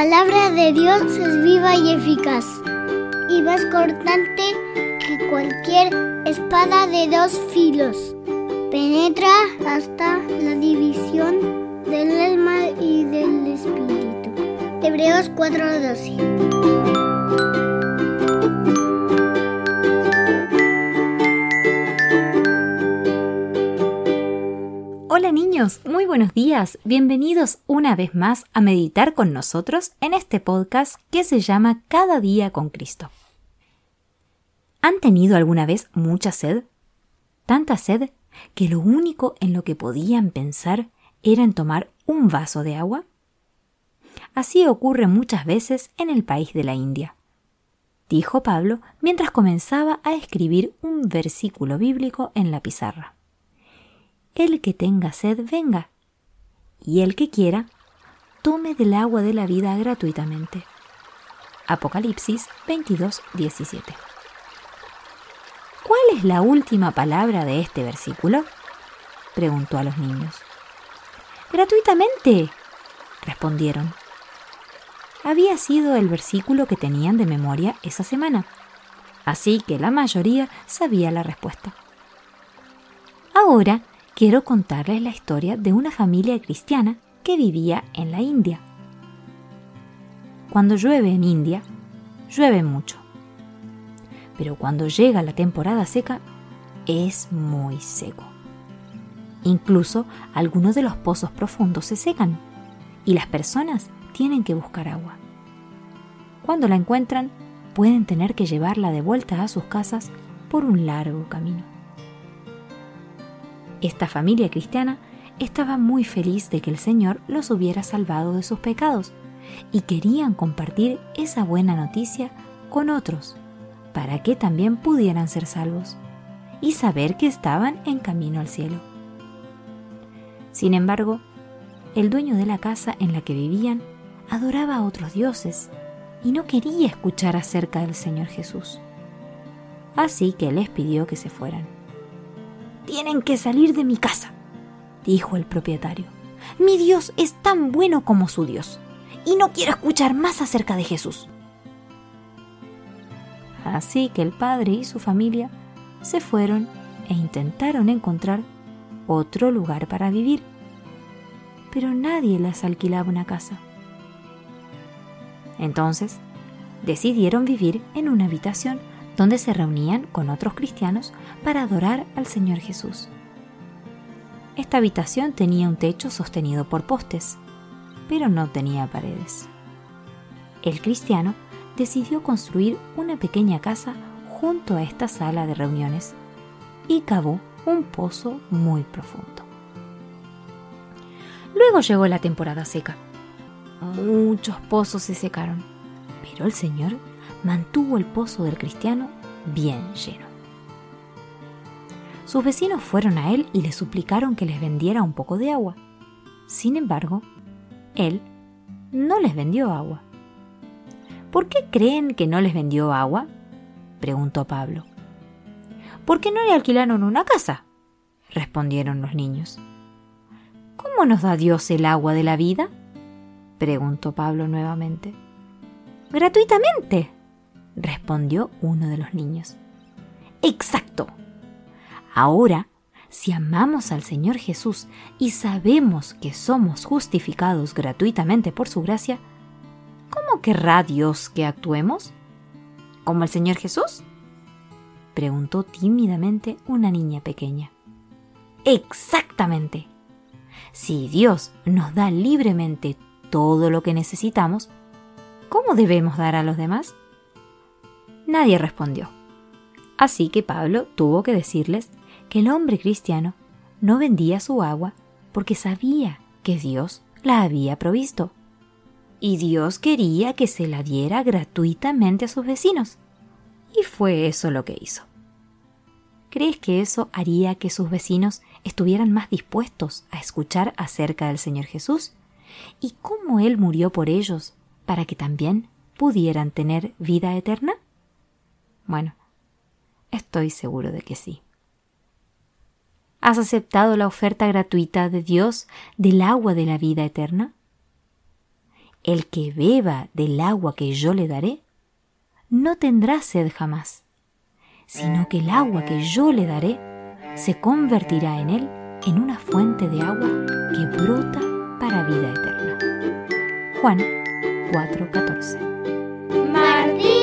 palabra de Dios es viva y eficaz y más cortante que cualquier espada de dos filos. Penetra hasta la división del alma y del espíritu. Hebreos 4:12. Muy buenos días. Bienvenidos una vez más a meditar con nosotros en este podcast que se llama Cada día con Cristo. ¿Han tenido alguna vez mucha sed? Tanta sed que lo único en lo que podían pensar era en tomar un vaso de agua. Así ocurre muchas veces en el país de la India, dijo Pablo mientras comenzaba a escribir un versículo bíblico en la pizarra. El que tenga sed, venga, y el que quiera, tome del agua de la vida gratuitamente. Apocalipsis 22, 17. ¿Cuál es la última palabra de este versículo? preguntó a los niños. Gratuitamente, respondieron. Había sido el versículo que tenían de memoria esa semana, así que la mayoría sabía la respuesta. Ahora quiero contarles la historia de una familia cristiana que vivía en la India. Cuando llueve en India, llueve mucho. Pero cuando llega la temporada seca, es muy seco. Incluso algunos de los pozos profundos se secan y las personas tienen que buscar agua. Cuando la encuentran, pueden tener que llevarla de vuelta a sus casas por un largo camino. Esta familia cristiana estaba muy feliz de que el Señor los hubiera salvado de sus pecados y querían compartir esa buena noticia con otros para que también pudieran ser salvos y saber que estaban en camino al cielo. Sin embargo, el dueño de la casa en la que vivían adoraba a otros dioses y no quería escuchar acerca del Señor Jesús. Así que les pidió que se fueran. Tienen que salir de mi casa, dijo el propietario. Mi Dios es tan bueno como su Dios, y no quiero escuchar más acerca de Jesús. Así que el padre y su familia se fueron e intentaron encontrar otro lugar para vivir, pero nadie les alquilaba una casa. Entonces, decidieron vivir en una habitación donde se reunían con otros cristianos para adorar al Señor Jesús. Esta habitación tenía un techo sostenido por postes, pero no tenía paredes. El cristiano decidió construir una pequeña casa junto a esta sala de reuniones y cavó un pozo muy profundo. Luego llegó la temporada seca. Muchos pozos se secaron, pero el Señor mantuvo el pozo del cristiano bien lleno. Sus vecinos fueron a él y le suplicaron que les vendiera un poco de agua. Sin embargo, él no les vendió agua. ¿Por qué creen que no les vendió agua? preguntó Pablo. ¿Por qué no le alquilaron una casa? respondieron los niños. ¿Cómo nos da Dios el agua de la vida? preguntó Pablo nuevamente. Gratuitamente, respondió uno de los niños. Exacto. Ahora, si amamos al Señor Jesús y sabemos que somos justificados gratuitamente por su gracia, ¿cómo querrá Dios que actuemos? ¿Como el Señor Jesús? preguntó tímidamente una niña pequeña. Exactamente. Si Dios nos da libremente todo lo que necesitamos, ¿cómo debemos dar a los demás? Nadie respondió. Así que Pablo tuvo que decirles que el hombre cristiano no vendía su agua porque sabía que Dios la había provisto. Y Dios quería que se la diera gratuitamente a sus vecinos. Y fue eso lo que hizo. ¿Crees que eso haría que sus vecinos estuvieran más dispuestos a escuchar acerca del Señor Jesús? ¿Y cómo Él murió por ellos para que también pudieran tener vida eterna? Bueno, estoy seguro de que sí. ¿Has aceptado la oferta gratuita de Dios del agua de la vida eterna? El que beba del agua que yo le daré, no tendrá sed jamás, sino que el agua que yo le daré se convertirá en él en una fuente de agua que brota para vida eterna. Juan 4:14 Martín.